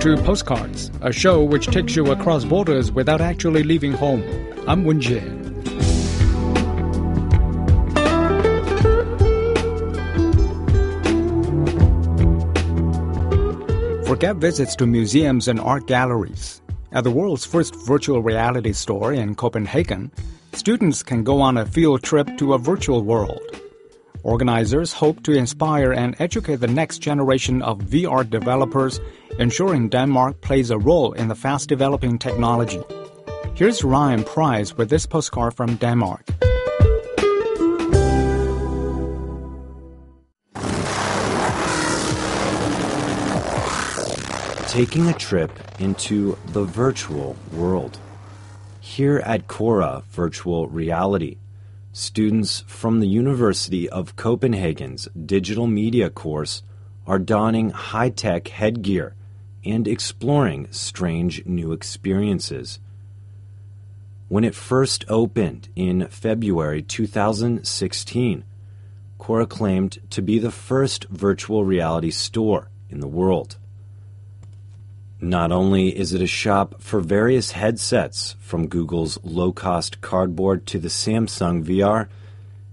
to Postcards, a show which takes you across borders without actually leaving home. I'm Wen Jie. Forget visits to museums and art galleries. At the world's first virtual reality store in Copenhagen, students can go on a field trip to a virtual world. Organizers hope to inspire and educate the next generation of VR developers, ensuring Denmark plays a role in the fast developing technology. Here's Ryan Price with this postcard from Denmark. Taking a trip into the virtual world. Here at Khora Virtual Reality, students from the University of Copenhagen's digital media course are donning high tech headgear and exploring strange new experiences. When it first opened in February 2016, Khora claimed to be the first virtual reality store in the world. Not only is it a shop for various headsets, from Google's low cost cardboard to the Samsung VR,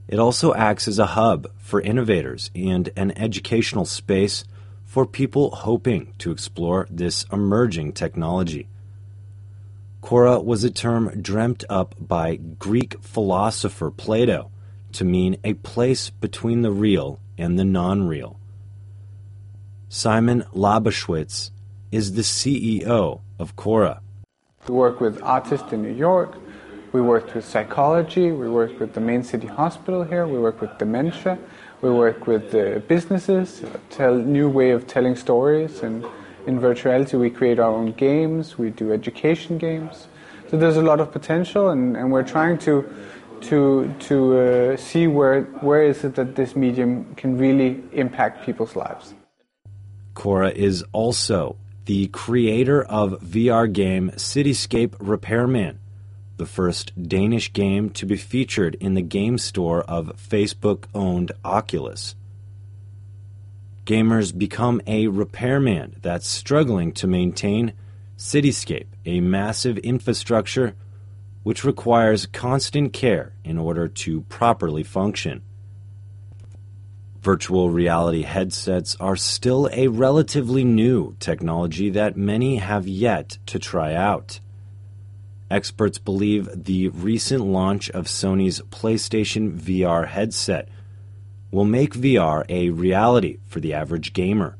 it also acts as a hub for innovators and an educational space for people hoping to explore this emerging technology. Khora was a term dreamt up by Greek philosopher Plato to mean a place between the real and the non real. Simon Lajboschitz is the CEO of Khora. We work with artists in New York. We work with psychology. We work with the main city hospital here. We work with dementia. We work with uh, businesses, tell new way of telling stories. And in virtuality, we create our own games. We do education games. So there's a lot of potential, and, and we're trying to to to uh, see where where is it that this medium can really impact people's lives. Khora is also the creator of VR game Cityscape Repairman, the first Danish game to be featured in the game store of Facebook owned Oculus. Gamers become a repairman that's struggling to maintain Cityscape, a massive infrastructure which requires constant care in order to properly function. Virtual reality headsets are still a relatively new technology that many have yet to try out. Experts believe the recent launch of Sony's PlayStation VR headset will make VR a reality for the average gamer.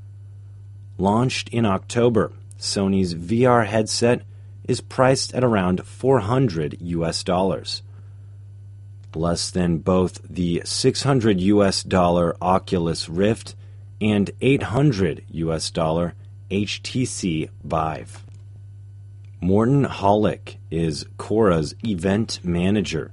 Launched in October, Sony's VR headset is priced at around 400 US dollars less than both the 600 US dollar Oculus Rift and 800 US dollar HTC Vive. Morten Hollick is Khora's event manager.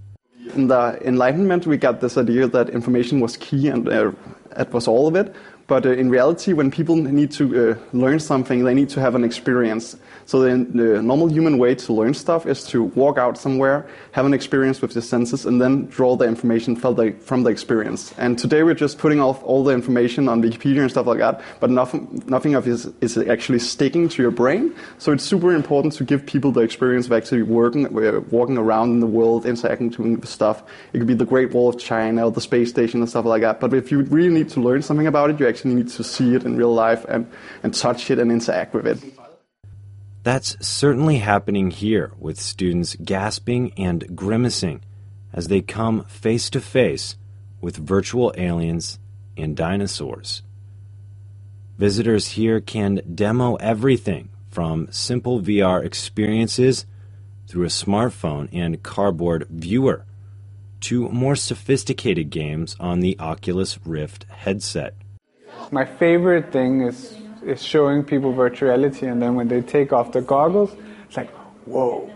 In the Enlightenment, we got this idea that information was key and uh, that was all of it. But uh, in reality, when people need to uh, learn something, they need to have an experience. So the, the, normal human way to learn stuff is to walk out somewhere, have an experience with the senses, and then draw the information from the, from the experience. And today we're just putting off all the information on Wikipedia and stuff like that, but nothing, nothing of it is, is actually sticking to your brain. So it's super important to give people the experience of actually working, uh, walking around in the world, interacting with stuff. It could be the Great Wall of China or the space station and stuff like that. But if you really need to learn something about it, you actually need to see it in real life and, and touch it and interact with it. That's certainly happening here with students gasping and grimacing as they come face to face with virtual aliens and dinosaurs. Visitors here can demo everything from simple VR experiences through a smartphone and cardboard viewer to more sophisticated games on the Oculus Rift headset. My favorite thing is is showing people virtuality, and then when they take off the goggles, it's like, whoa,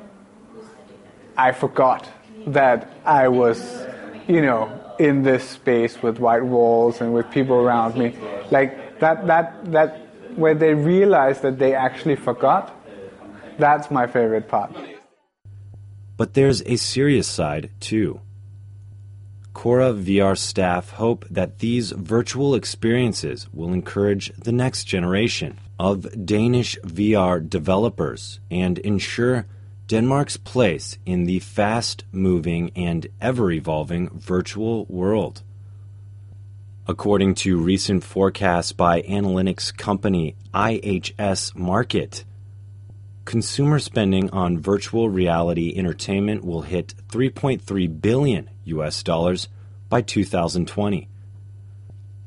I forgot that I was, you know, in this space with white walls and with people around me. Like that, that, that, where they realize that they actually forgot, that's my favorite part. But there's a serious side, too. Khora VR staff hope that these virtual experiences will encourage the next generation of Danish VR developers and ensure Denmark's place in the fast moving and ever evolving virtual world. According to recent forecasts by analytics company IHS Markit, consumer spending on virtual reality entertainment will hit 3.3 billion US dollars by 2020.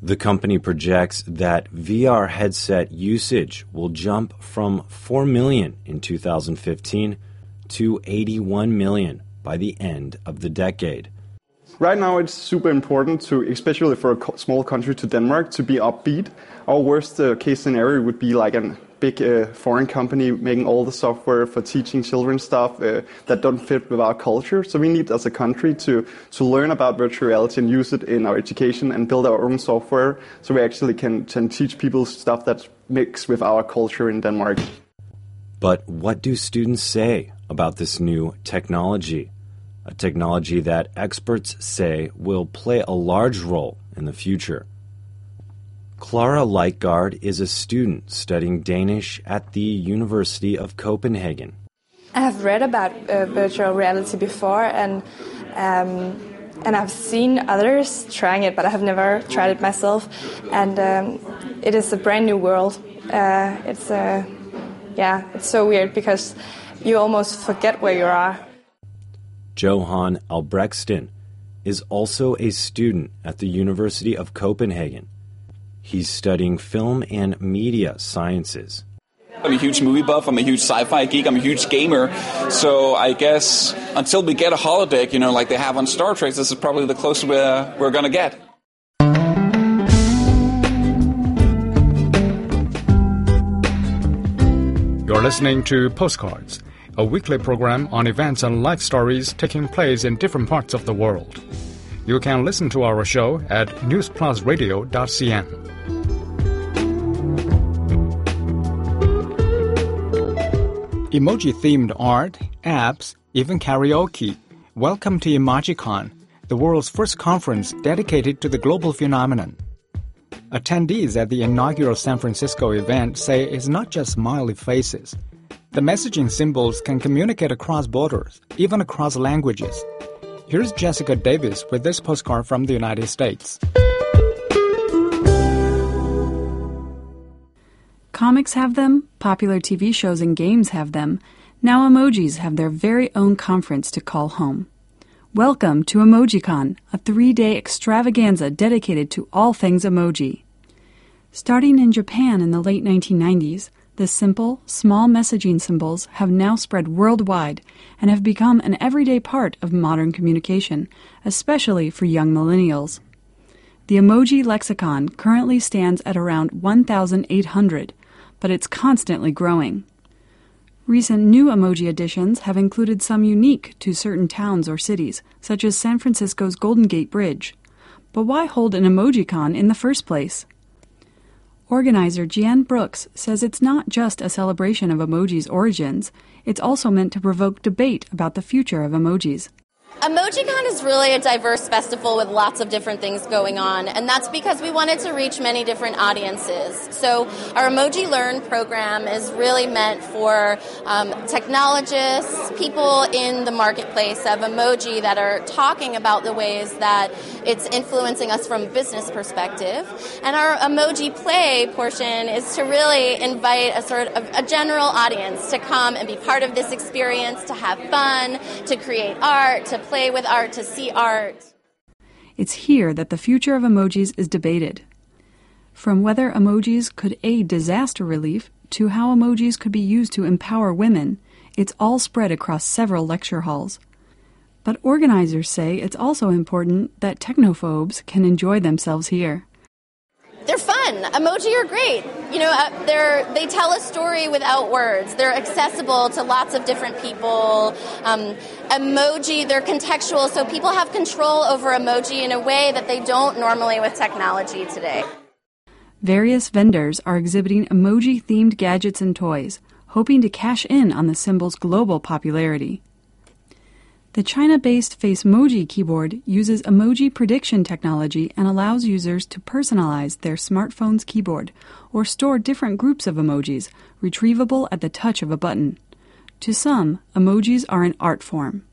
The company projects that VR headset usage will jump from 4 million in 2015 to 81 million by the end of the decade. Right now, it's super important to, especially for a small country to Denmark, to be upbeat. Our worst uh, case scenario would be like a big uh, foreign company making all the software for teaching children stuff uh, that don't fit with our culture. So we need, as a country, to to learn about virtual reality and use it in our education and build our own software, so we actually can, can teach people stuff that mix with our culture in Denmark. But what do students say about this new technology? a technology that experts say will play a large role in the future. Clara Lightgard is a student studying Danish at the University of Copenhagen. I have read about uh, virtual reality before, and um, and I've seen others trying it, but I have never tried it myself. And um, it is a brand new world. Uh, it's a uh, yeah, it's so weird because you almost forget where you are Johan Albrechtsson, is also a student at the University of Copenhagen. He's studying film and media sciences. I'm a huge movie buff. I'm a huge sci-fi geek. I'm a huge gamer. So I guess until we get a holodeck, you know, like they have on Star Trek, this is probably the closest we're, we're going to get. You're listening to Postcards a weekly program on events and life stories taking place in different parts of the world. You can listen to our show at newsplusradio.cn. Emoji themed art, apps, even karaoke. Welcome to EmojiCon, the world's first conference dedicated to the global phenomenon. Attendees at the inaugural San Francisco event say it's not just smiley faces the messaging symbols can communicate across borders, even across languages. Here's Jessica Davis with this postcard from the United States. Comics have them, popular TV shows and games have them. Now emojis have their very own conference to call home. Welcome to EmojiCon, a three day extravaganza dedicated to all things emoji. Starting in Japan in the late 1990s, the simple, small messaging symbols have now spread worldwide and have become an everyday part of modern communication, especially for young millennials. The emoji lexicon currently stands at around 1,800, but it's constantly growing. Recent new emoji additions have included some unique to certain towns or cities, such as San Francisco's Golden Gate Bridge. But why hold an emoji con in the first place? Organizer Jan Brooks says it's not just a celebration of emoji's origins, it's also meant to provoke debate about the future of emojis. EmojiCon is really a diverse festival with lots of different things going on, and that's because we wanted to reach many different audiences. So, our Emoji Learn program is really meant for um, technologists, people in the marketplace of emoji that are talking about the ways that it's influencing us from a business perspective. And our Emoji Play portion is to really invite a sort of a general audience to come and be part of this experience, to have fun, to create art, to play with art, to see art. It's here that the future of emojis is debated. From whether emojis could aid disaster relief to how emojis could be used to empower women, it's all spread across several lecture halls. But organizers say it's also important that technophobes can enjoy themselves here they're fun. Emoji are great. You know, uh, they're they tell a story without words. They're accessible to lots of different people. Um, emoji, they're contextual, so people have control over emoji in a way that they don't normally with technology today. Various vendors are exhibiting emoji themed gadgets and toys, hoping to cash in on the symbol's global popularity. The China based Facemoji keyboard uses emoji prediction technology and allows users to personalize their smartphone's keyboard or store different groups of emojis, retrievable at the touch of a button. To some, emojis are an art form.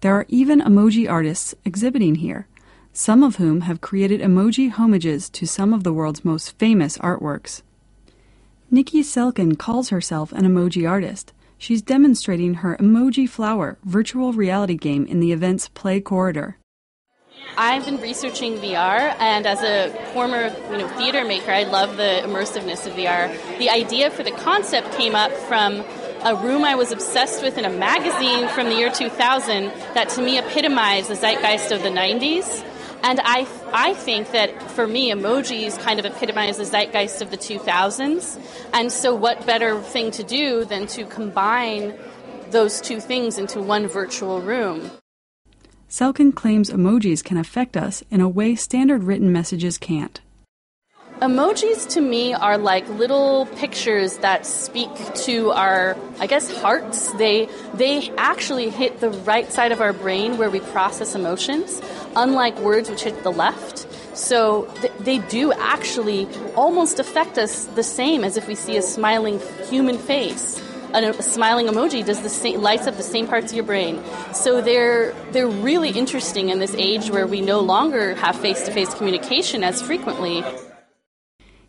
There are even emoji artists exhibiting here, some of whom have created emoji homages to some of the world's most famous artworks. Nikki Selkin calls herself an emoji artist. She's demonstrating her Emoji Flower virtual reality game in the event's Play Corridor. I've been researching VR, and as a former you know, theater maker, I love the immersiveness of VR. The idea for the concept came up from a room I was obsessed with in a magazine from the year 2000 that to me epitomized the zeitgeist of the 90s. And I, I think that for me, emojis kind of epitomize the zeitgeist of the 2000s. And so, what better thing to do than to combine those two things into one virtual room? Selkin claims emojis can affect us in a way standard written messages can't. Emojis to me are like little pictures that speak to our, I guess, hearts. They they actually hit the right side of our brain where we process emotions, unlike words which hit the left. So th- they do actually almost affect us the same as if we see a smiling human face. A, a smiling emoji does the same, lights up the same parts of your brain. So they're they're really interesting in this age where we no longer have face-to-face communication as frequently.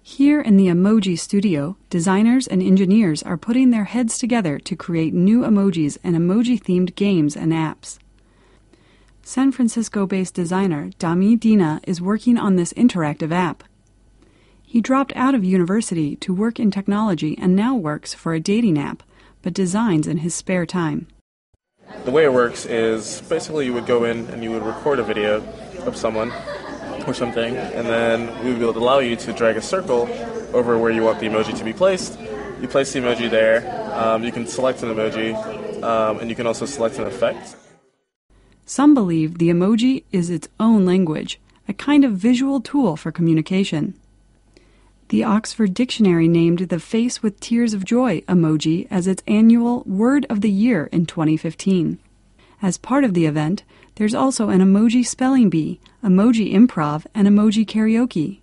Here in the Emoji Studio, designers and engineers are putting their heads together to create new emojis and emoji themed games and apps. San Francisco based designer Dami Dina is working on this interactive app. He dropped out of university to work in technology and now works for a dating app, but designs in his spare time. The way it works is basically you would go in and you would record a video of someone or something, and then we will allow you to drag a circle over where you want the emoji to be placed. You place the emoji there. Um, you can select an emoji, um, and you can also select an effect. Some believe the emoji is its own language, a kind of visual tool for communication. The Oxford Dictionary named the face with tears of joy emoji as its annual Word of the Year in 2015. As part of the event, there's also an emoji spelling bee, emoji improv, and emoji karaoke.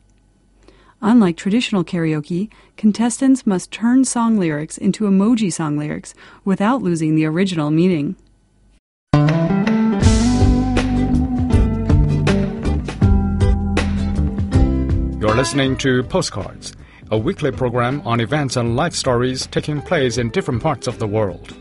Unlike traditional karaoke, contestants must turn song lyrics into emoji song lyrics without losing the original meaning. You're listening to Postcards, a weekly program on events and life stories taking place in different parts of the world.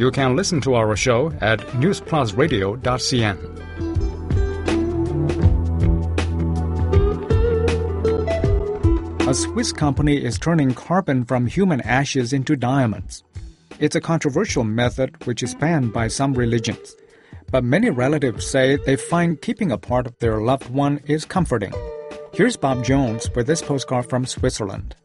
You can listen to our show at newsplusradio.cn. A Swiss company is turning carbon from human ashes into diamonds. It's a controversial method which is banned by some religions. But many relatives say they find keeping a part of their loved one is comforting. Here's Bob Jones with this postcard from Switzerland.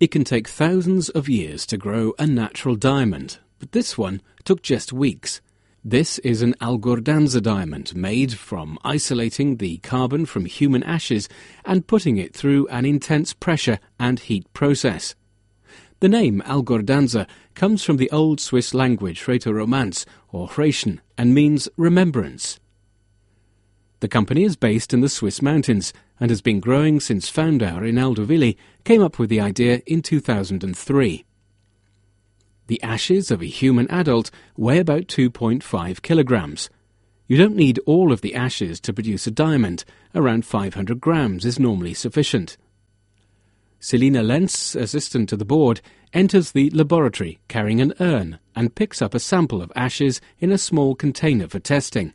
It can take thousands of years to grow a natural diamond, but this one took just weeks. This is an Algordanza diamond made from isolating the carbon from human ashes and putting it through an intense pressure and heat process. The name Algordanza comes from the Old Swiss language Rätoromance or Thracian and means remembrance. The company is based in the Swiss mountains and has been growing since founder Rinaldo Willi came up with the idea in 2003. The ashes of a human adult weigh about 2.5 kilograms. You don't need all of the ashes to produce a diamond, around 500 grams is normally sufficient. Selina Lenz, assistant to the board, enters the laboratory carrying an urn and picks up a sample of ashes in a small container for testing.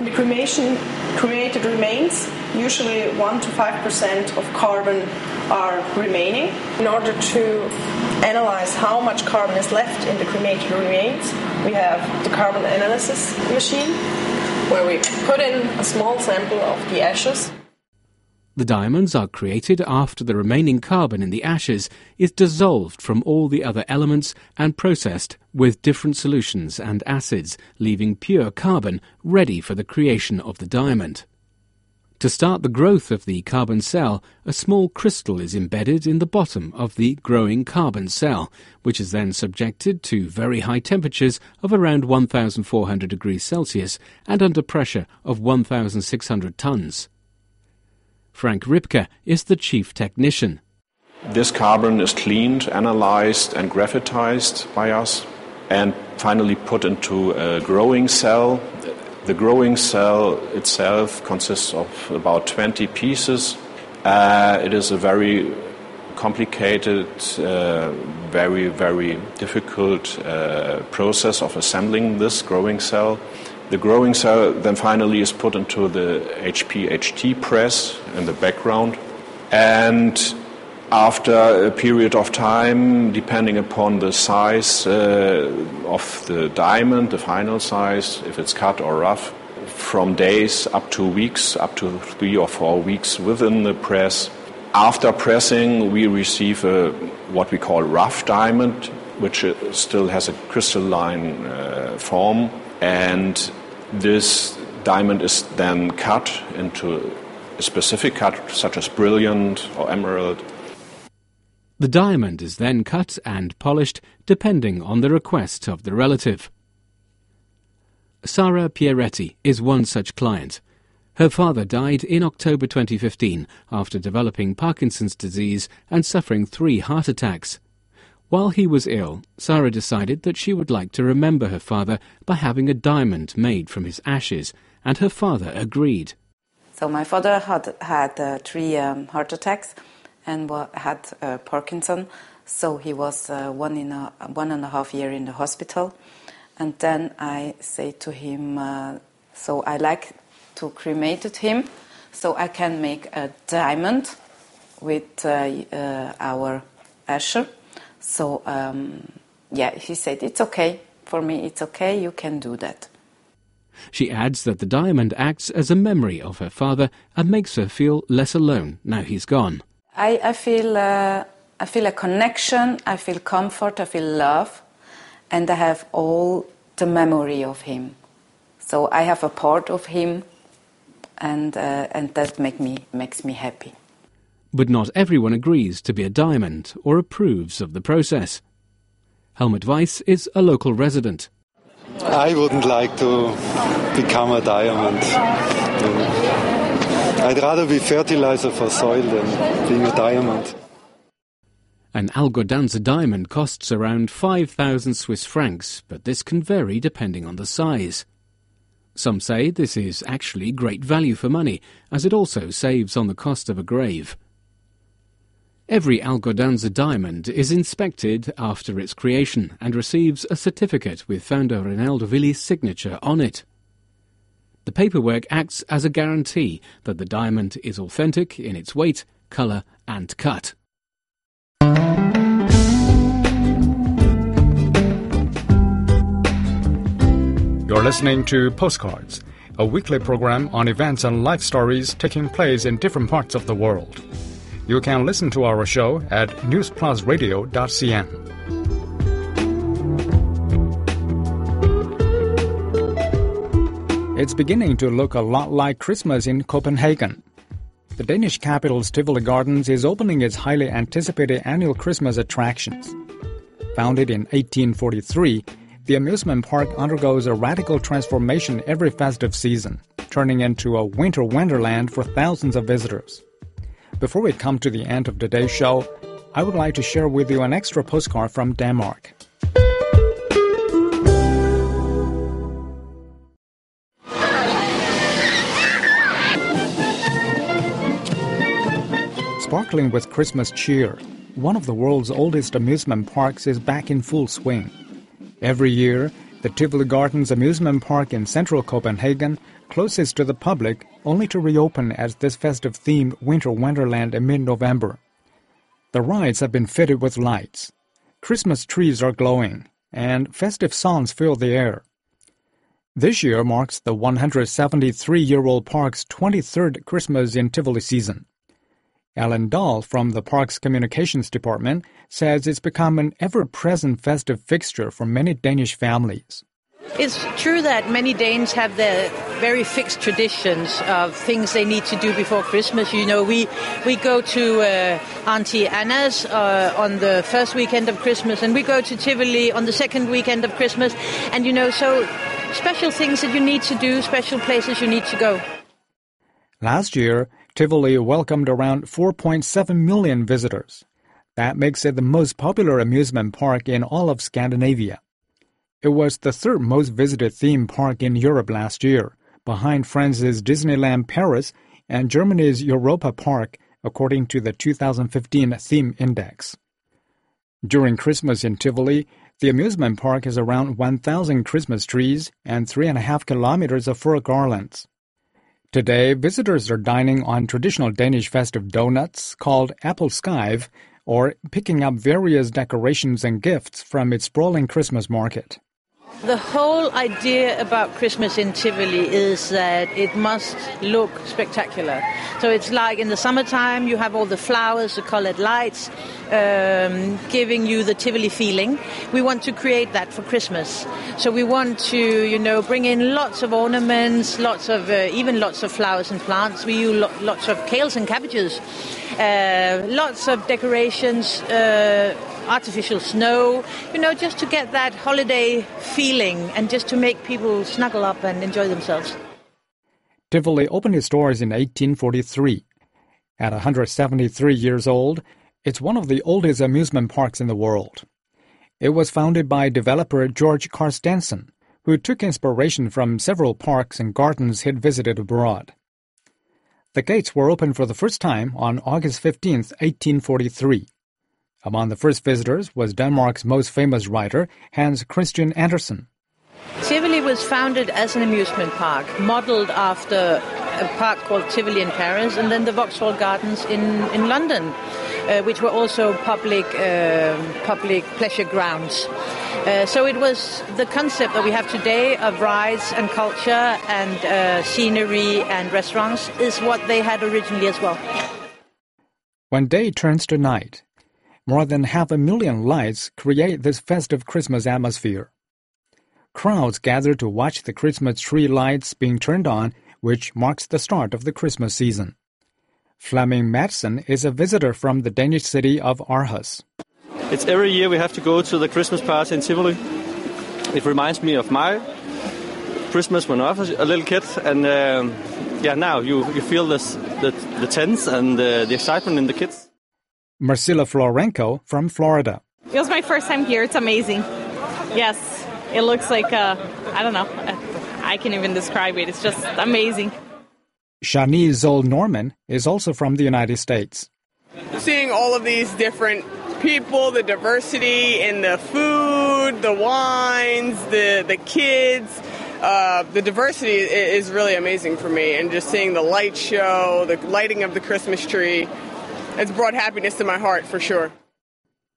The cremation created remains, usually 1 to 5% of carbon are remaining. In order to analyze how much carbon is left in the cremated remains, we have the carbon analysis machine where we put in a small sample of the ashes the diamonds are created after the remaining carbon in the ashes is dissolved from all the other elements and processed with different solutions and acids, leaving pure carbon ready for the creation of the diamond. To start the growth of the carbon cell, a small crystal is embedded in the bottom of the growing carbon cell, which is then subjected to very high temperatures of around 1400 degrees Celsius and under pressure of 1600 tons. Frank Ripke is the chief technician. This carbon is cleaned, analyzed, and graphitized by us, and finally put into a growing cell the growing cell itself consists of about 20 pieces. Uh, it is a very complicated, uh, very, very difficult uh, process of assembling this growing cell. The growing cell then finally is put into the HPHT press in the background. And after a period of time, depending upon the size uh, of the diamond, the final size, if it's cut or rough, from days up to weeks, up to three or four weeks within the press. After pressing, we receive a, what we call rough diamond, which still has a crystalline uh, form, and this diamond is then cut into a specific cut, such as brilliant or emerald, the diamond is then cut and polished depending on the request of the relative. Sara Pieretti is one such client. Her father died in October 2015 after developing Parkinson's disease and suffering three heart attacks. While he was ill, Sara decided that she would like to remember her father by having a diamond made from his ashes, and her father agreed. So my father had had uh, three um, heart attacks and had uh, Parkinson. So he was uh, one in a, one and a half year in the hospital. And then I say to him, uh, so I like to cremate him, so I can make a diamond with uh, uh, our asher. So um, yeah, he said it's okay for me. It's okay. You can do that. She adds that the diamond acts as a memory of her father and makes her feel less alone now he's gone. I, I feel uh, I feel a connection. I feel comfort. I feel love, and I have all the memory of him. So I have a part of him, and uh, and that make me makes me happy. But not everyone agrees to be a diamond or approves of the process. Helmut Weiss is a local resident. I wouldn't like to become a diamond. I'd rather be fertilizer for soil than being a diamond. An Algordanza diamond costs around 5,000 Swiss francs, but this can vary depending on the size. Some say this is actually great value for money, as it also saves on the cost of a grave. Every Algordanza diamond is inspected after its creation and receives a certificate with founder Rinaldo Willi's signature on it. The paperwork acts as a guarantee that the diamond is authentic in its weight, colour, and cut. You're listening to Postcards, a weekly program on events and life stories taking place in different parts of the world. You can listen to our show at newsplusradio.cn. It's beginning to look a lot like Christmas in Copenhagen. The Danish capital's Tivoli Gardens is opening its highly anticipated annual Christmas attractions. Founded in 1843, the amusement park undergoes a radical transformation every festive season, turning into a winter wonderland for thousands of visitors. Before we come to the end of today's show, I would like to share with you an extra postcard from Denmark. Sparkling with Christmas cheer, one of the world's oldest amusement parks is back in full swing. Every year, the Tivoli Gardens amusement park in central Copenhagen closes to the public only to reopen as this festive themed winter wonderland in mid-November. The rides have been fitted with lights. Christmas trees are glowing, and festive songs fill the air. This year marks the 173-year-old park's 23rd Christmas in Tivoli season. Alan Dahl from the park's communications department says it's become an ever present festive fixture for many Danish families. It's true that many Danes have their very fixed traditions of things they need to do before Christmas. You know, we we go to uh, Auntie Anna's uh, on the first weekend of Christmas, and we go to Tivoli on the second weekend of Christmas, and you know, so special things that you need to do, special places you need to go. Last year, Tivoli welcomed around 4.7 million visitors. That makes it the most popular amusement park in all of Scandinavia. It was the third most visited theme park in Europe last year, behind France's Disneyland Paris and Germany's Europa Park, according to the 2015 Theme Index. During Christmas in Tivoli, the amusement park has around 1,000 Christmas trees and 3.5 kilometers of fir garlands. Today, visitors are dining on traditional Danish festive donuts called appelskive or picking up various decorations and gifts from its sprawling Christmas market. The whole idea about Christmas in Tivoli is that it must look spectacular. So it's like in the summertime, you have all the flowers, the colored lights, um, giving you the Tivoli feeling. We want to create that for Christmas. So we want to, you know, bring in lots of ornaments, lots of, uh, even lots of flowers and plants. We use lo- lots of kales and cabbages, uh, lots of decorations. Uh, artificial snow, you know, just to get that holiday feeling and just to make people snuggle up and enjoy themselves. Tivoli opened its doors in 1843. At 173 years old, it's one of the oldest amusement parks in the world. It was founded by developer George Carstensen, who took inspiration from several parks and gardens he'd visited abroad. The gates were opened for the first time on August 15, 1843. Among the first visitors was Denmark's most famous writer, Hans Christian Andersen. Tivoli was founded as an amusement park, modeled after a park called Tivoli in Paris, and then the Vauxhall Gardens in, in London, uh, which were also public, uh, public pleasure grounds. Uh, so it was the concept that we have today of rides and culture and uh, scenery and restaurants is what they had originally as well. When day turns to night, more than half a million lights create this festive Christmas atmosphere. Crowds gather to watch the Christmas tree lights being turned on, which marks the start of the Christmas season. Flemming Madsen is a visitor from the Danish city of Aarhus. It's every year we have to go to the Christmas party in Tivoli. It reminds me of my Christmas when I was a little kid, and um, yeah, now you, you feel this the, the tense and the, the excitement in the kids. Marcilla Florenko from Florida. It was my first time here. It's amazing. Yes, it looks like, uh, I don't know, I can't even describe it. It's just amazing. Shani Zoll Norman is also from the United States. Seeing all of these different people, the diversity in the food, the wines, the, the kids, uh, the diversity is really amazing for me. And just seeing the light show, the lighting of the Christmas tree, it's brought happiness to my heart for sure.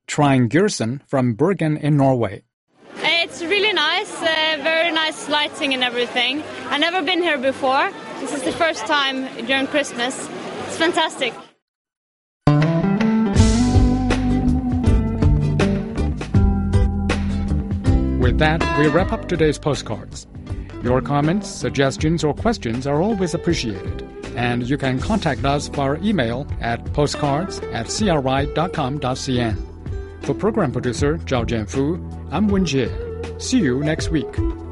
Trine Gerson from Bergen in Norway. It's really nice, uh, very nice lighting and everything. I've never been here before. This is the first time during Christmas. It's fantastic. With that, we wrap up today's postcards. Your comments, suggestions, or questions are always appreciated and you can contact us via email at postcards at cri.com.cn. For program producer Zhao Jianfu, I'm Wen Jie. See you next week.